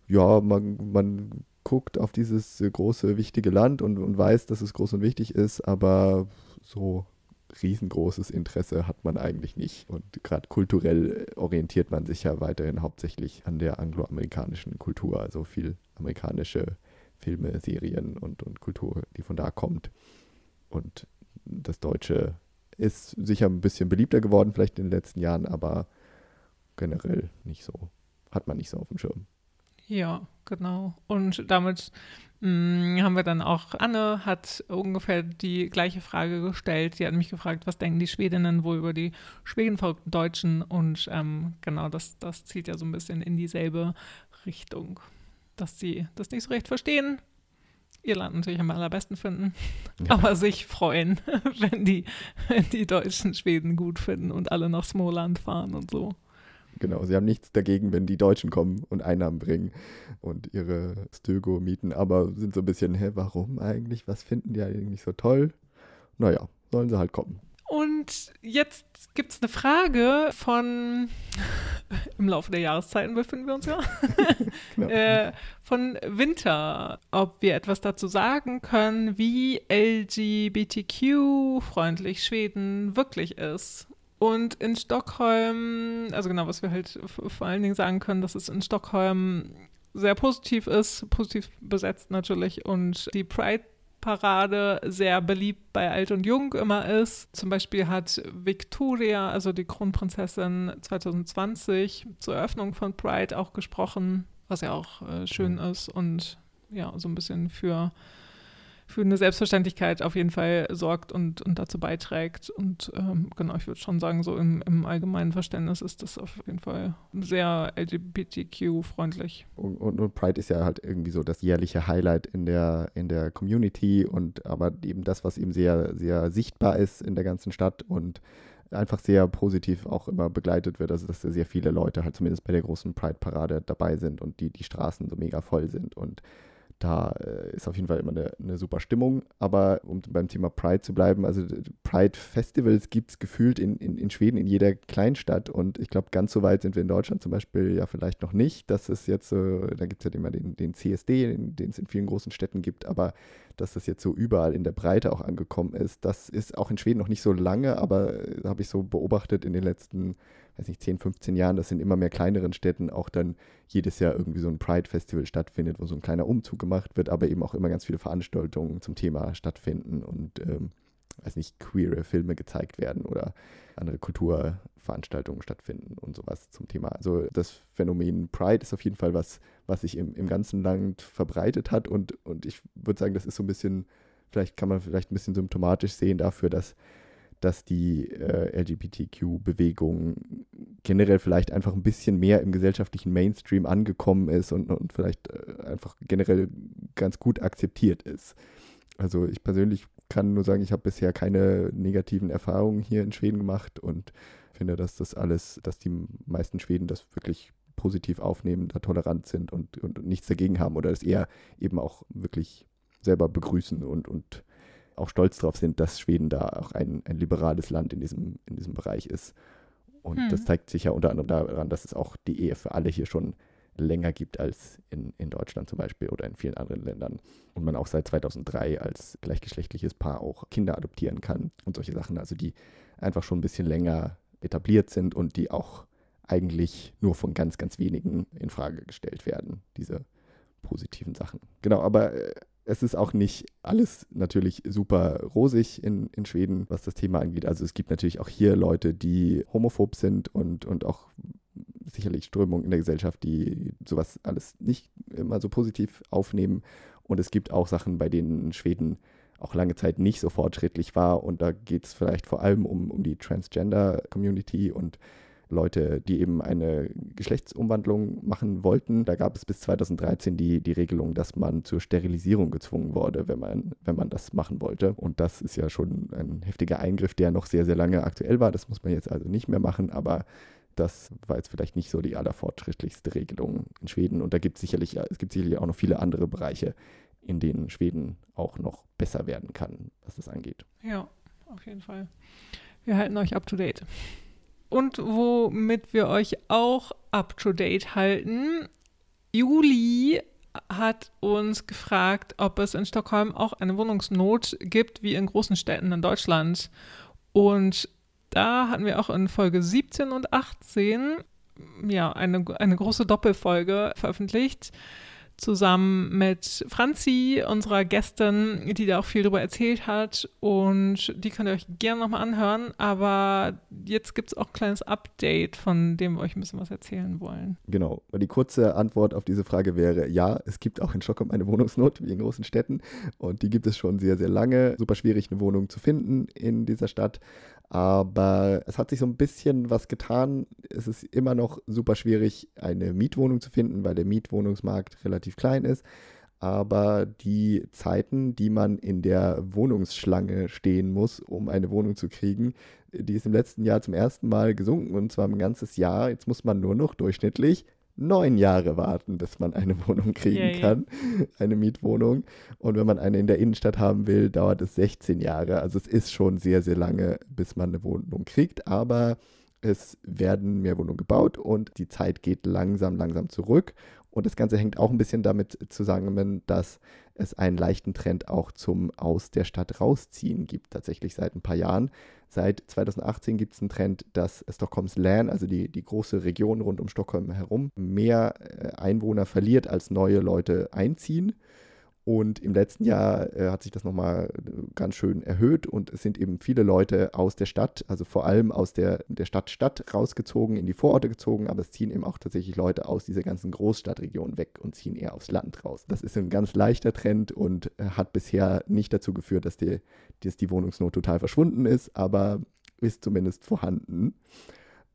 ja, man, man guckt auf dieses große, wichtige Land und, und weiß, dass es groß und wichtig ist, aber so riesengroßes Interesse hat man eigentlich nicht. Und gerade kulturell orientiert man sich ja weiterhin hauptsächlich an der angloamerikanischen Kultur, also viel amerikanische Filme, Serien und, und Kultur, die von da kommt. Und das Deutsche ist sicher ein bisschen beliebter geworden, vielleicht in den letzten Jahren, aber generell nicht so. Hat man nicht so auf dem Schirm. Ja, genau. Und damit mh, mm, haben wir dann auch, Anne hat ungefähr die gleiche Frage gestellt. Sie hat mich gefragt, was denken die Schwedinnen wohl über die schwedenverrückten Deutschen? Und ähm, genau, das, das zielt ja so ein bisschen in dieselbe Richtung, dass sie das nicht so recht verstehen, ihr Land natürlich am allerbesten finden, ja. aber sich freuen, wenn die, wenn die Deutschen Schweden gut finden und alle nach Smoland fahren und so. Genau, sie haben nichts dagegen, wenn die Deutschen kommen und Einnahmen bringen und ihre Stögo mieten, aber sind so ein bisschen, hä, warum eigentlich? Was finden die eigentlich so toll? Naja, sollen sie halt kommen. Und jetzt gibt es eine Frage von, im Laufe der Jahreszeiten befinden wir uns ja, genau. äh, von Winter, ob wir etwas dazu sagen können, wie LGBTQ-freundlich Schweden wirklich ist. Und in Stockholm, also genau, was wir halt vor allen Dingen sagen können, dass es in Stockholm sehr positiv ist, positiv besetzt natürlich und die Pride Parade sehr beliebt bei Alt und Jung immer ist. Zum Beispiel hat Victoria, also die Kronprinzessin 2020 zur Eröffnung von Pride auch gesprochen, was ja auch äh, schön mhm. ist und ja, so ein bisschen für für eine Selbstverständlichkeit auf jeden Fall sorgt und, und dazu beiträgt. Und ähm, genau, ich würde schon sagen, so im, im, allgemeinen Verständnis ist das auf jeden Fall sehr LGBTQ-freundlich. Und, und, und, Pride ist ja halt irgendwie so das jährliche Highlight in der, in der Community und aber eben das, was eben sehr, sehr sichtbar ist in der ganzen Stadt und einfach sehr positiv auch immer begleitet wird, also dass sehr viele Leute halt zumindest bei der großen Pride-Parade dabei sind und die, die Straßen so mega voll sind und da äh, ist auf jeden Fall immer eine, eine, super Stimmung. Aber um beim Thema Pride zu bleiben, also Pride-Festivals gibt es gefühlt in, in, in Schweden in jeder Kleinstadt. Und ich glaube, ganz so weit sind wir in Deutschland zum Beispiel ja vielleicht noch nicht. Das ist jetzt so, da gibt es ja immer den, den CSD, den, es in vielen großen Städten gibt, aber dass das jetzt so überall in der Breite auch angekommen ist, das ist auch in Schweden noch nicht so lange, aber äh, habe ich so beobachtet in den letzten weiß nicht, 10, 15 Jahren, dass in immer mehr kleineren Städten auch dann jedes Jahr irgendwie so ein Pride-Festival stattfindet, wo so ein kleiner Umzug gemacht wird, aber eben auch immer ganz viele Veranstaltungen zum Thema stattfinden und, ähm, weiß nicht, queere Filme gezeigt werden oder andere Kulturveranstaltungen stattfinden und sowas zum Thema. Also das Phänomen Pride ist auf jeden Fall was, was sich im, im ganzen Land verbreitet hat und, und ich würde sagen, das ist so ein bisschen vielleicht kann man vielleicht ein bisschen symptomatisch sehen dafür, dass, dass die äh, LGBTQ-Bewegung generell vielleicht einfach ein bisschen mehr im gesellschaftlichen Mainstream angekommen ist und, und vielleicht äh, einfach generell ganz gut akzeptiert ist. Also ich persönlich kann nur sagen, ich habe bisher keine negativen Erfahrungen hier in Schweden gemacht und finde, dass das alles, dass die meisten Schweden das wirklich positiv aufnehmen, da tolerant sind und, und nichts dagegen haben oder es eher eben auch wirklich selber begrüßen und, und auch stolz darauf sind, dass Schweden da auch ein, ein liberales Land in diesem, in diesem Bereich ist. Und hm. das zeigt sich ja unter anderem daran, dass es auch die Ehe für alle hier schon länger gibt als in, in Deutschland zum Beispiel oder in vielen anderen Ländern. Und man auch seit 2003 als gleichgeschlechtliches Paar auch Kinder adoptieren kann und solche Sachen, also die einfach schon ein bisschen länger etabliert sind und die auch eigentlich nur von ganz, ganz wenigen in Frage gestellt werden, diese positiven Sachen. Genau, aber äh, es ist auch nicht alles natürlich super rosig in, in Schweden, was das Thema angeht. Also es gibt natürlich auch hier Leute, die homophob sind und, und auch sicherlich Strömungen in der Gesellschaft, die sowas alles nicht immer so positiv aufnehmen. Und es gibt auch Sachen, bei denen Schweden auch lange Zeit nicht so fortschrittlich war. Und da geht es vielleicht vor allem um, um die Transgender-Community und Leute, die eben eine Geschlechtsumwandlung machen wollten. Da gab es bis 2013 die, die Regelung, dass man zur Sterilisierung gezwungen wurde, wenn man, wenn man das machen wollte. Und das ist ja schon ein heftiger Eingriff, der noch sehr, sehr lange aktuell war. Das muss man jetzt also nicht mehr machen, aber das war jetzt vielleicht nicht so die allerfortschrittlichste Regelung in Schweden. Und da gibt es sicherlich, es gibt sicherlich auch noch viele andere Bereiche, in denen Schweden auch noch besser werden kann, was das angeht. Ja, auf jeden Fall. Wir halten euch up to date. Und womit wir euch auch up-to-date halten, Juli hat uns gefragt, ob es in Stockholm auch eine Wohnungsnot gibt, wie in großen Städten in Deutschland. Und da hatten wir auch in Folge 17 und 18 ja, eine, eine große Doppelfolge veröffentlicht zusammen mit Franzi, unserer Gästin, die da auch viel darüber erzählt hat. Und die könnt ihr euch gerne nochmal anhören. Aber jetzt gibt es auch ein kleines Update, von dem wir euch ein bisschen was erzählen wollen. Genau. Die kurze Antwort auf diese Frage wäre: Ja, es gibt auch in Stockholm eine Wohnungsnot, wie in großen Städten. Und die gibt es schon sehr, sehr lange. Super schwierig, eine Wohnung zu finden in dieser Stadt. Aber es hat sich so ein bisschen was getan. Es ist immer noch super schwierig, eine Mietwohnung zu finden, weil der Mietwohnungsmarkt relativ klein ist. Aber die Zeiten, die man in der Wohnungsschlange stehen muss, um eine Wohnung zu kriegen, die ist im letzten Jahr zum ersten Mal gesunken und zwar ein ganzes Jahr. Jetzt muss man nur noch durchschnittlich neun Jahre warten, bis man eine Wohnung kriegen yeah, kann, yeah. eine Mietwohnung. Und wenn man eine in der Innenstadt haben will, dauert es 16 Jahre. Also es ist schon sehr, sehr lange, bis man eine Wohnung kriegt. Aber es werden mehr Wohnungen gebaut und die Zeit geht langsam, langsam zurück. Und das Ganze hängt auch ein bisschen damit zusammen, dass es einen leichten Trend auch zum Aus der Stadt rausziehen gibt, tatsächlich seit ein paar Jahren. Seit 2018 gibt es einen Trend, dass Stockholms Län, also die, die große Region rund um Stockholm herum, mehr äh, Einwohner verliert, als neue Leute einziehen. Und im letzten Jahr äh, hat sich das nochmal äh, ganz schön erhöht und es sind eben viele Leute aus der Stadt, also vor allem aus der, der Stadt Stadt rausgezogen, in die Vororte gezogen, aber es ziehen eben auch tatsächlich Leute aus dieser ganzen Großstadtregion weg und ziehen eher aufs Land raus. Das ist ein ganz leichter Trend und äh, hat bisher nicht dazu geführt, dass die, dass die Wohnungsnot total verschwunden ist, aber ist zumindest vorhanden.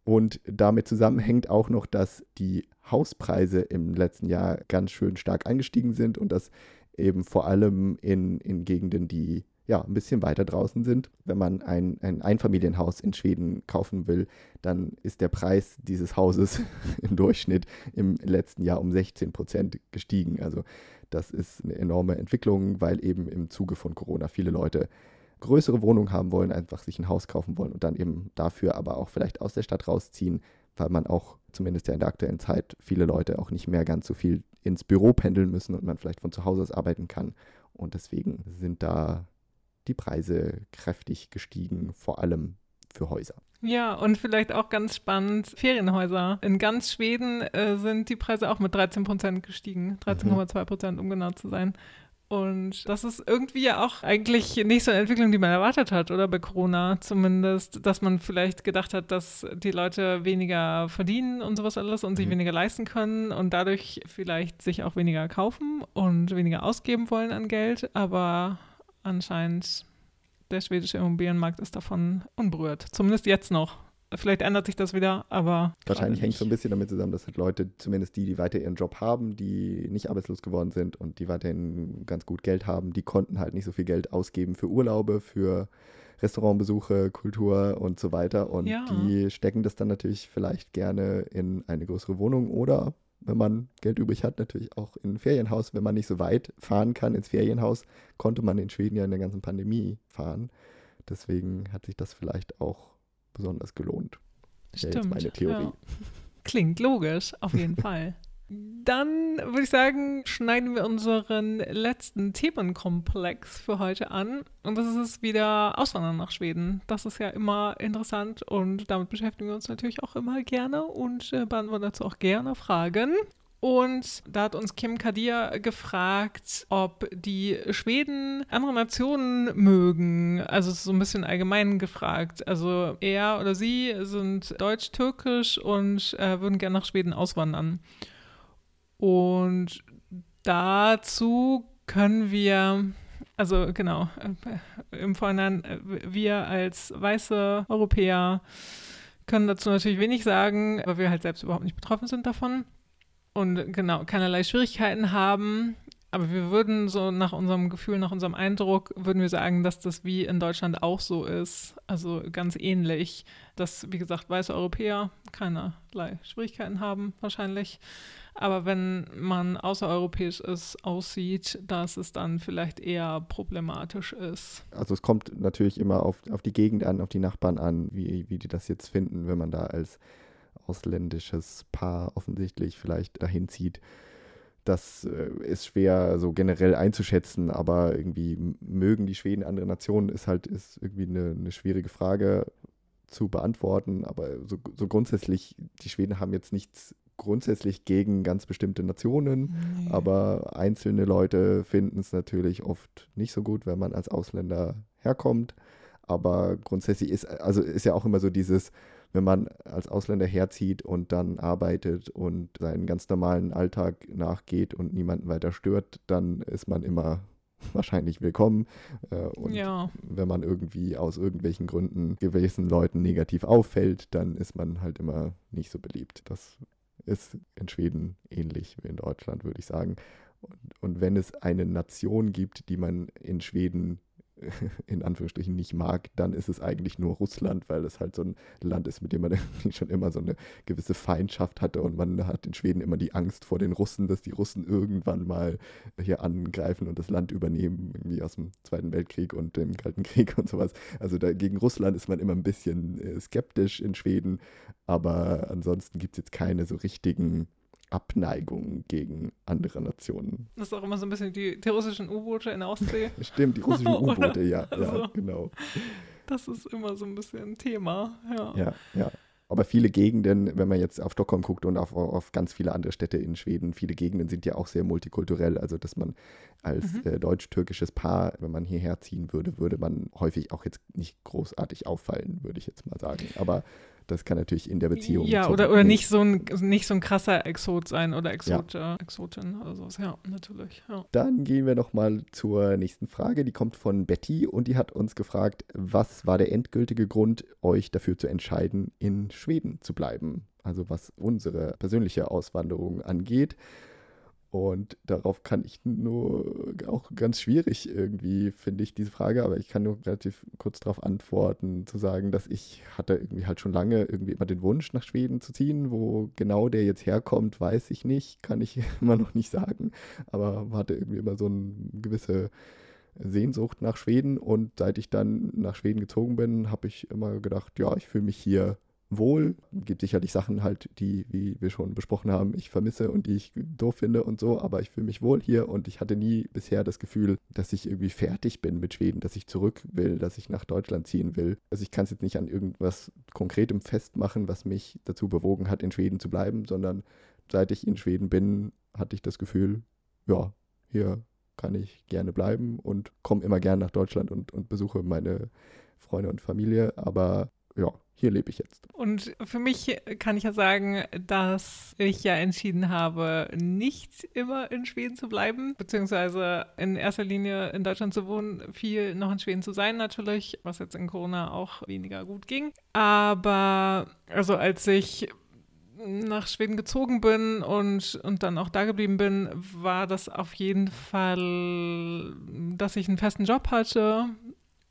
Und damit zusammenhängt auch noch, dass die Hauspreise im letzten Jahr ganz schön stark angestiegen sind und dass eben vor allem in, in Gegenden, die ja, ein bisschen weiter draußen sind. Wenn man ein, ein Einfamilienhaus in Schweden kaufen will, dann ist der Preis dieses Hauses im Durchschnitt im letzten Jahr um 16 Prozent gestiegen. Also das ist eine enorme Entwicklung, weil eben im Zuge von Corona viele Leute größere Wohnungen haben wollen, einfach sich ein Haus kaufen wollen und dann eben dafür aber auch vielleicht aus der Stadt rausziehen, weil man auch zumindest ja in der aktuellen Zeit viele Leute auch nicht mehr ganz so viel ins Büro pendeln müssen und man vielleicht von zu Hause aus arbeiten kann. Und deswegen sind da die Preise kräftig gestiegen, vor allem für Häuser. Ja, und vielleicht auch ganz spannend, Ferienhäuser. In ganz Schweden äh, sind die Preise auch mit 13 Prozent gestiegen, 13,2 Prozent, um genau zu sein. Und das ist irgendwie ja auch eigentlich nicht so eine Entwicklung, die man erwartet hat, oder bei Corona zumindest, dass man vielleicht gedacht hat, dass die Leute weniger verdienen und sowas alles und sich mhm. weniger leisten können und dadurch vielleicht sich auch weniger kaufen und weniger ausgeben wollen an Geld. Aber anscheinend der schwedische Immobilienmarkt ist davon unberührt. Zumindest jetzt noch. Vielleicht ändert sich das wieder, aber. Wahrscheinlich hängt es so ein bisschen damit zusammen, dass halt Leute, zumindest die, die weiter ihren Job haben, die nicht arbeitslos geworden sind und die weiterhin ganz gut Geld haben, die konnten halt nicht so viel Geld ausgeben für Urlaube, für Restaurantbesuche, Kultur und so weiter. Und ja. die stecken das dann natürlich vielleicht gerne in eine größere Wohnung oder wenn man Geld übrig hat, natürlich auch in ein Ferienhaus. Wenn man nicht so weit fahren kann ins Ferienhaus, konnte man in Schweden ja in der ganzen Pandemie fahren. Deswegen hat sich das vielleicht auch besonders gelohnt. Stimmt. Jetzt meine Theorie. Ja. Klingt logisch, auf jeden Fall. Dann würde ich sagen, schneiden wir unseren letzten Themenkomplex für heute an. Und das ist wieder Auswandern nach Schweden. Das ist ja immer interessant und damit beschäftigen wir uns natürlich auch immer gerne und äh, beantworten dazu auch gerne Fragen. Und da hat uns Kim Kadir gefragt, ob die Schweden andere Nationen mögen. Also so ein bisschen allgemein gefragt. Also er oder sie sind deutsch-türkisch und äh, würden gerne nach Schweden auswandern. Und dazu können wir, also genau, äh, im Vorhinein, äh, wir als weiße Europäer können dazu natürlich wenig sagen, weil wir halt selbst überhaupt nicht betroffen sind davon und genau keinerlei Schwierigkeiten haben. Aber wir würden so nach unserem Gefühl, nach unserem Eindruck, würden wir sagen, dass das wie in Deutschland auch so ist. Also ganz ähnlich, dass, wie gesagt, weiße Europäer keinerlei Schwierigkeiten haben, wahrscheinlich. Aber wenn man außereuropäisch ist, aussieht, dass es dann vielleicht eher problematisch ist. Also es kommt natürlich immer auf, auf die Gegend an, auf die Nachbarn an, wie, wie die das jetzt finden, wenn man da als ausländisches Paar offensichtlich vielleicht dahin zieht. Das äh, ist schwer so generell einzuschätzen, aber irgendwie mögen die Schweden andere Nationen, ist halt ist irgendwie eine, eine schwierige Frage zu beantworten. Aber so, so grundsätzlich, die Schweden haben jetzt nichts grundsätzlich gegen ganz bestimmte Nationen, nee. aber einzelne Leute finden es natürlich oft nicht so gut, wenn man als Ausländer herkommt. Aber grundsätzlich ist, also ist ja auch immer so dieses, wenn man als Ausländer herzieht und dann arbeitet und seinen ganz normalen Alltag nachgeht und niemanden weiter stört, dann ist man immer wahrscheinlich willkommen. Äh, und ja. wenn man irgendwie aus irgendwelchen Gründen gewissen Leuten negativ auffällt, dann ist man halt immer nicht so beliebt. Das ist in Schweden ähnlich wie in Deutschland, würde ich sagen. Und, und wenn es eine Nation gibt, die man in Schweden in Anführungsstrichen nicht mag, dann ist es eigentlich nur Russland, weil es halt so ein Land ist, mit dem man schon immer so eine gewisse Feindschaft hatte und man hat in Schweden immer die Angst vor den Russen, dass die Russen irgendwann mal hier angreifen und das Land übernehmen, irgendwie aus dem Zweiten Weltkrieg und dem Kalten Krieg und sowas. Also gegen Russland ist man immer ein bisschen äh, skeptisch in Schweden, aber ansonsten gibt es jetzt keine so richtigen Abneigung gegen andere Nationen. Das ist auch immer so ein bisschen die, die russischen U-Boote in der Ostsee. Stimmt, die russischen U-Boote, ja, also, ja, genau. Das ist immer so ein bisschen ein Thema, ja. Ja, ja. Aber viele Gegenden, wenn man jetzt auf Stockholm guckt und auf, auf ganz viele andere Städte in Schweden, viele Gegenden sind ja auch sehr multikulturell. Also, dass man als mhm. äh, deutsch-türkisches Paar, wenn man hierher ziehen würde, würde man häufig auch jetzt nicht großartig auffallen, würde ich jetzt mal sagen. Aber das kann natürlich in der Beziehung. Ja, oder, oder nicht, so ein, nicht so ein krasser Exot sein oder Exot, ja. äh, Exotin oder sowas. Ja, natürlich. Ja. Dann gehen wir nochmal zur nächsten Frage. Die kommt von Betty und die hat uns gefragt, was war der endgültige Grund, euch dafür zu entscheiden, in Schweden zu bleiben? Also was unsere persönliche Auswanderung angeht. Und darauf kann ich nur auch ganz schwierig irgendwie, finde ich, diese Frage, aber ich kann nur relativ kurz darauf antworten, zu sagen, dass ich hatte irgendwie halt schon lange irgendwie immer den Wunsch, nach Schweden zu ziehen. Wo genau der jetzt herkommt, weiß ich nicht, kann ich immer noch nicht sagen. Aber hatte irgendwie immer so eine gewisse Sehnsucht nach Schweden. Und seit ich dann nach Schweden gezogen bin, habe ich immer gedacht, ja, ich fühle mich hier wohl. Gibt sicherlich Sachen halt, die, wie wir schon besprochen haben, ich vermisse und die ich doof finde und so, aber ich fühle mich wohl hier und ich hatte nie bisher das Gefühl, dass ich irgendwie fertig bin mit Schweden, dass ich zurück will, dass ich nach Deutschland ziehen will. Also ich kann es jetzt nicht an irgendwas Konkretem festmachen, was mich dazu bewogen hat, in Schweden zu bleiben, sondern seit ich in Schweden bin, hatte ich das Gefühl, ja, hier kann ich gerne bleiben und komme immer gerne nach Deutschland und, und besuche meine Freunde und Familie, aber ja, hier lebe ich jetzt. Und für mich kann ich ja sagen, dass ich ja entschieden habe, nicht immer in Schweden zu bleiben, beziehungsweise in erster Linie in Deutschland zu wohnen, viel noch in Schweden zu sein natürlich, was jetzt in Corona auch weniger gut ging. Aber also als ich nach Schweden gezogen bin und, und dann auch da geblieben bin, war das auf jeden Fall, dass ich einen festen Job hatte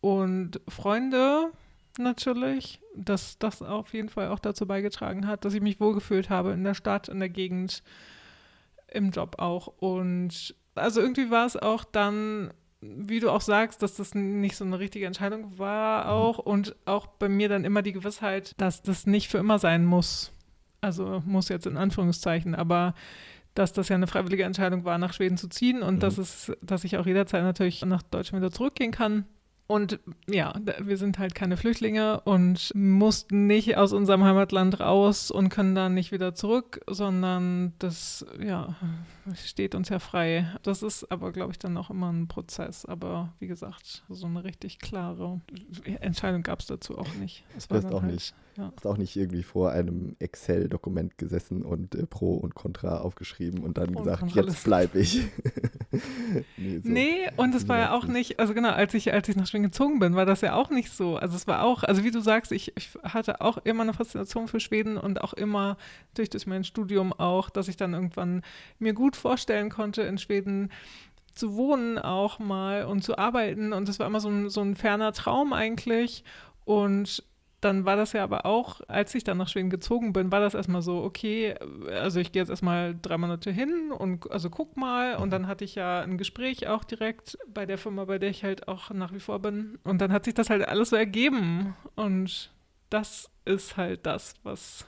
und Freunde natürlich, dass das auf jeden Fall auch dazu beigetragen hat, dass ich mich wohlgefühlt habe in der Stadt, in der Gegend, im Job auch. Und also irgendwie war es auch dann, wie du auch sagst, dass das nicht so eine richtige Entscheidung war mhm. auch und auch bei mir dann immer die Gewissheit, dass das nicht für immer sein muss. Also muss jetzt in Anführungszeichen, aber dass das ja eine freiwillige Entscheidung war, nach Schweden zu ziehen und mhm. dass es, dass ich auch jederzeit natürlich nach Deutschland wieder zurückgehen kann. Und ja, wir sind halt keine Flüchtlinge und mussten nicht aus unserem Heimatland raus und können dann nicht wieder zurück, sondern das, ja, steht uns ja frei. Das ist aber, glaube ich, dann auch immer ein Prozess. Aber wie gesagt, so eine richtig klare Entscheidung gab es dazu auch nicht. Das war auch halt, nicht. Ja. Hast auch nicht irgendwie vor einem Excel-Dokument gesessen und äh, Pro und Contra aufgeschrieben und dann Pro gesagt, und jetzt bleibe ich. nee, so. nee, und es war ja auch nicht, also genau, als ich, als ich nach Schweden gezogen bin, war das ja auch nicht so. Also es war auch, also wie du sagst, ich, ich hatte auch immer eine Faszination für Schweden und auch immer durch, durch mein Studium auch, dass ich dann irgendwann mir gut vorstellen konnte, in Schweden zu wohnen auch mal und zu arbeiten. Und das war immer so ein, so ein ferner Traum eigentlich. Und dann war das ja aber auch, als ich dann nach Schweden gezogen bin, war das erstmal so, okay, also ich gehe jetzt erstmal drei Monate hin und also guck mal. Und dann hatte ich ja ein Gespräch auch direkt bei der Firma, bei der ich halt auch nach wie vor bin. Und dann hat sich das halt alles so ergeben. Und das ist halt das, was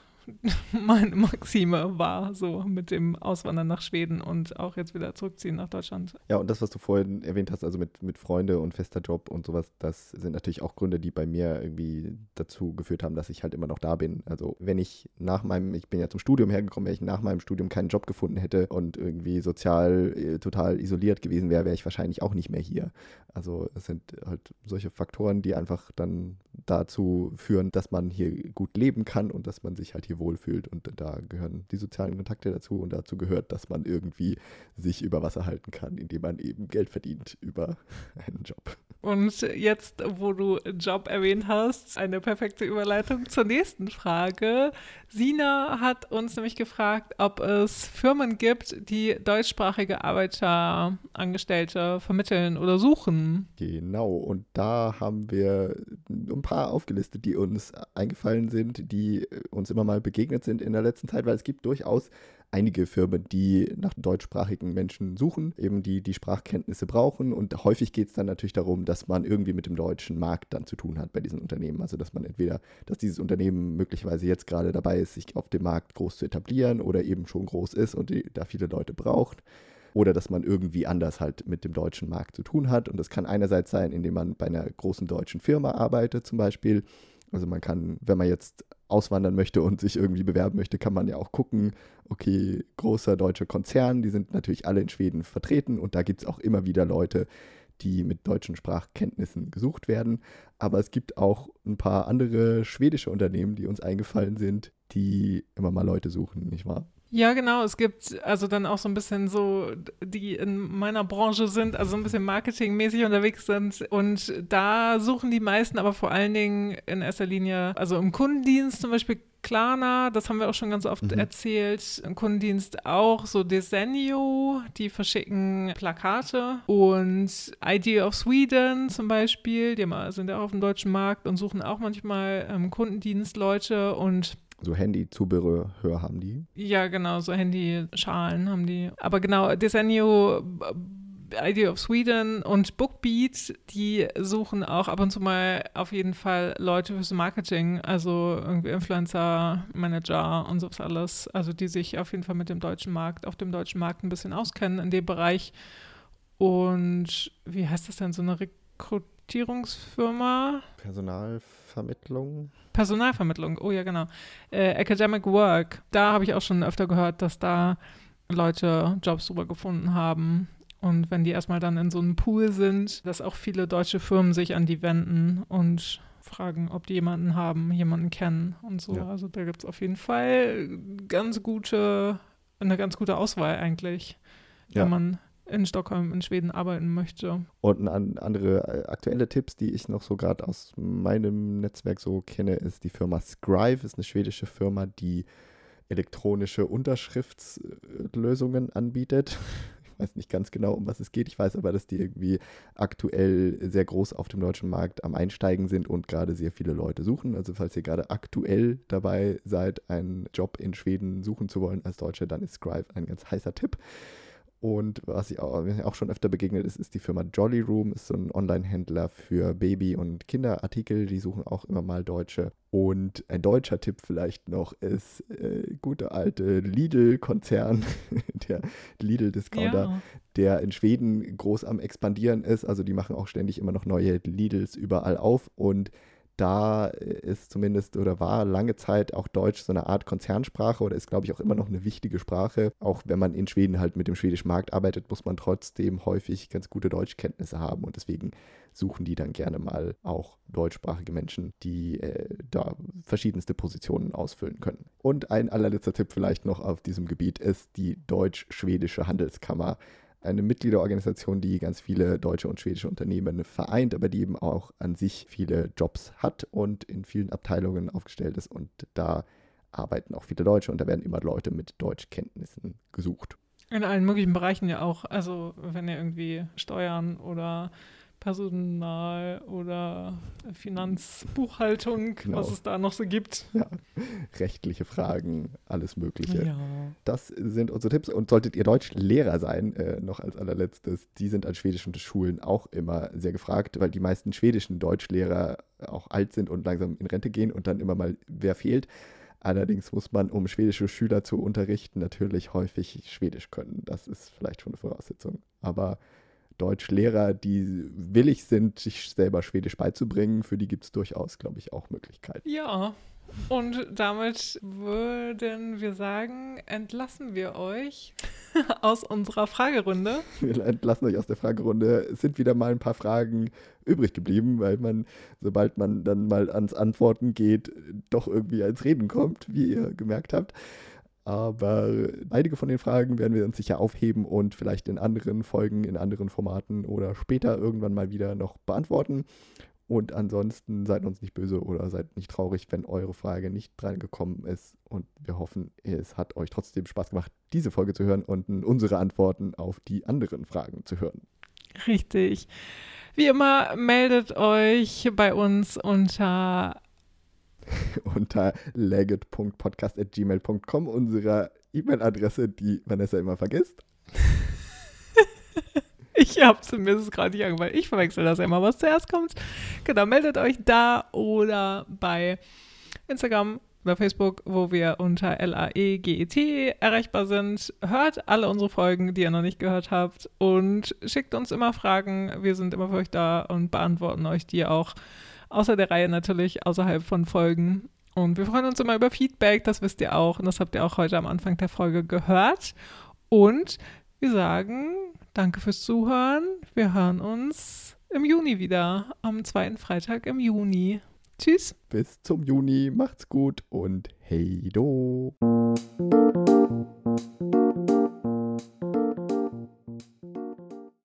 meine Maxime war, so mit dem Auswandern nach Schweden und auch jetzt wieder zurückziehen nach Deutschland. Ja, und das, was du vorhin erwähnt hast, also mit, mit Freunde und fester Job und sowas, das sind natürlich auch Gründe, die bei mir irgendwie dazu geführt haben, dass ich halt immer noch da bin. Also wenn ich nach meinem, ich bin ja zum Studium hergekommen, wenn ich nach meinem Studium keinen Job gefunden hätte und irgendwie sozial äh, total isoliert gewesen wäre, wäre ich wahrscheinlich auch nicht mehr hier. Also es sind halt solche Faktoren, die einfach dann dazu führen, dass man hier gut leben kann und dass man sich halt hier wohlfühlt. Und da gehören die sozialen Kontakte dazu und dazu gehört, dass man irgendwie sich über Wasser halten kann, indem man eben Geld verdient über einen Job. Und jetzt, wo du Job erwähnt hast, eine perfekte Überleitung zur nächsten Frage. Sina hat uns nämlich gefragt, ob es Firmen gibt, die deutschsprachige Arbeiter, Angestellte vermitteln oder suchen. Genau, und da haben wir ein paar aufgelistet, die uns eingefallen sind, die uns immer mal begegnet sind in der letzten Zeit, weil es gibt durchaus einige Firmen, die nach deutschsprachigen Menschen suchen, eben die die Sprachkenntnisse brauchen. Und häufig geht es dann natürlich darum, dass man irgendwie mit dem deutschen Markt dann zu tun hat bei diesen Unternehmen. Also dass man entweder, dass dieses Unternehmen möglicherweise jetzt gerade dabei ist, sich auf dem Markt groß zu etablieren oder eben schon groß ist und die, da viele Leute braucht oder dass man irgendwie anders halt mit dem deutschen Markt zu tun hat. Und das kann einerseits sein, indem man bei einer großen deutschen Firma arbeitet zum Beispiel. Also man kann, wenn man jetzt auswandern möchte und sich irgendwie bewerben möchte, kann man ja auch gucken, okay, großer deutscher Konzern, die sind natürlich alle in Schweden vertreten und da gibt es auch immer wieder Leute, die mit deutschen Sprachkenntnissen gesucht werden. Aber es gibt auch ein paar andere schwedische Unternehmen, die uns eingefallen sind, die immer mal Leute suchen, nicht wahr? Ja, genau. Es gibt also dann auch so ein bisschen so, die in meiner Branche sind, also ein bisschen marketingmäßig unterwegs sind. Und da suchen die meisten aber vor allen Dingen in erster Linie, also im Kundendienst zum Beispiel Klarna, das haben wir auch schon ganz oft mhm. erzählt. Im Kundendienst auch so Desenio, die verschicken Plakate. Und ID of Sweden zum Beispiel, die sind ja auch auf dem deutschen Markt und suchen auch manchmal ähm, Kundendienstleute und so Handy-Zubehör haben die? Ja, genau, so Handyschalen haben die. Aber genau, Desenio, Idea of Sweden und Bookbeat, die suchen auch ab und zu mal auf jeden Fall Leute fürs Marketing, also irgendwie Influencer, Manager und sowas alles. Also die sich auf jeden Fall mit dem deutschen Markt, auf dem deutschen Markt ein bisschen auskennen in dem Bereich. Und wie heißt das denn, so eine Rekrutierungsfirma? Personalvermittlung. Personalvermittlung, oh ja, genau. Äh, Academic Work, da habe ich auch schon öfter gehört, dass da Leute Jobs drüber gefunden haben. Und wenn die erstmal dann in so einem Pool sind, dass auch viele deutsche Firmen sich an die wenden und fragen, ob die jemanden haben, jemanden kennen und so. Ja. Also da gibt es auf jeden Fall ganz gute, eine ganz gute Auswahl eigentlich, ja. wenn man in Stockholm, in Schweden arbeiten möchte. Und andere äh, aktuelle Tipps, die ich noch so gerade aus meinem Netzwerk so kenne, ist die Firma Scrive, ist eine schwedische Firma, die elektronische Unterschriftslösungen anbietet weiß nicht ganz genau, um was es geht. Ich weiß aber, dass die irgendwie aktuell sehr groß auf dem deutschen Markt am Einsteigen sind und gerade sehr viele Leute suchen. Also falls ihr gerade aktuell dabei seid, einen Job in Schweden suchen zu wollen als Deutsche, dann ist Scribe ein ganz heißer Tipp. Und was ich auch, auch, schon öfter begegnet ist, ist die Firma Jolly Room, ist so ein Online-Händler für Baby- und Kinderartikel. Die suchen auch immer mal Deutsche. Und ein deutscher Tipp vielleicht noch ist äh, gute alte Lidl-Konzern, der Lidl-Discounter, ja. der in Schweden groß am expandieren ist. Also die machen auch ständig immer noch neue Lidls überall auf und da ist zumindest oder war lange Zeit auch Deutsch so eine Art Konzernsprache oder ist, glaube ich, auch immer noch eine wichtige Sprache. Auch wenn man in Schweden halt mit dem schwedischen Markt arbeitet, muss man trotzdem häufig ganz gute Deutschkenntnisse haben und deswegen suchen die dann gerne mal auch deutschsprachige Menschen, die äh, da verschiedenste Positionen ausfüllen können. Und ein allerletzter Tipp vielleicht noch auf diesem Gebiet ist die Deutsch-Schwedische Handelskammer eine Mitgliederorganisation, die ganz viele deutsche und schwedische Unternehmen vereint, aber die eben auch an sich viele Jobs hat und in vielen Abteilungen aufgestellt ist. Und da arbeiten auch viele Deutsche und da werden immer Leute mit Deutschkenntnissen gesucht. In allen möglichen Bereichen ja auch. Also wenn ihr irgendwie Steuern oder Personal oder Finanzbuchhaltung, genau. was es da noch so gibt. Ja. Rechtliche Fragen, alles Mögliche. Ja. Das sind unsere Tipps. Und solltet ihr Deutschlehrer sein, äh, noch als allerletztes, die sind an schwedischen Schulen auch immer sehr gefragt, weil die meisten schwedischen Deutschlehrer auch alt sind und langsam in Rente gehen und dann immer mal wer fehlt. Allerdings muss man, um schwedische Schüler zu unterrichten, natürlich häufig Schwedisch können. Das ist vielleicht schon eine Voraussetzung. Aber Deutschlehrer, die willig sind, sich selber Schwedisch beizubringen, für die gibt es durchaus, glaube ich, auch Möglichkeiten. Ja, und damit würden wir sagen, entlassen wir euch aus unserer Fragerunde. Wir entlassen euch aus der Fragerunde. Es sind wieder mal ein paar Fragen übrig geblieben, weil man, sobald man dann mal ans Antworten geht, doch irgendwie ans Reden kommt, wie ihr gemerkt habt. Aber einige von den Fragen werden wir uns sicher aufheben und vielleicht in anderen Folgen, in anderen Formaten oder später irgendwann mal wieder noch beantworten. Und ansonsten seid uns nicht böse oder seid nicht traurig, wenn eure Frage nicht drangekommen ist. Und wir hoffen, es hat euch trotzdem Spaß gemacht, diese Folge zu hören und unsere Antworten auf die anderen Fragen zu hören. Richtig. Wie immer, meldet euch bei uns unter unter legit.podcast.gmail.com, unserer E-Mail-Adresse, die Vanessa immer vergisst. ich hab's, mir ist es gerade nicht angefallen. Ich verwechsel das immer, was zuerst kommt. Genau, meldet euch da oder bei Instagram oder Facebook, wo wir unter LAEGET erreichbar sind. Hört alle unsere Folgen, die ihr noch nicht gehört habt und schickt uns immer Fragen. Wir sind immer für euch da und beantworten euch die auch außer der Reihe natürlich, außerhalb von Folgen. Und wir freuen uns immer über Feedback, das wisst ihr auch. Und das habt ihr auch heute am Anfang der Folge gehört. Und wir sagen danke fürs Zuhören. Wir hören uns im Juni wieder, am zweiten Freitag im Juni. Tschüss. Bis zum Juni. Macht's gut und hey do.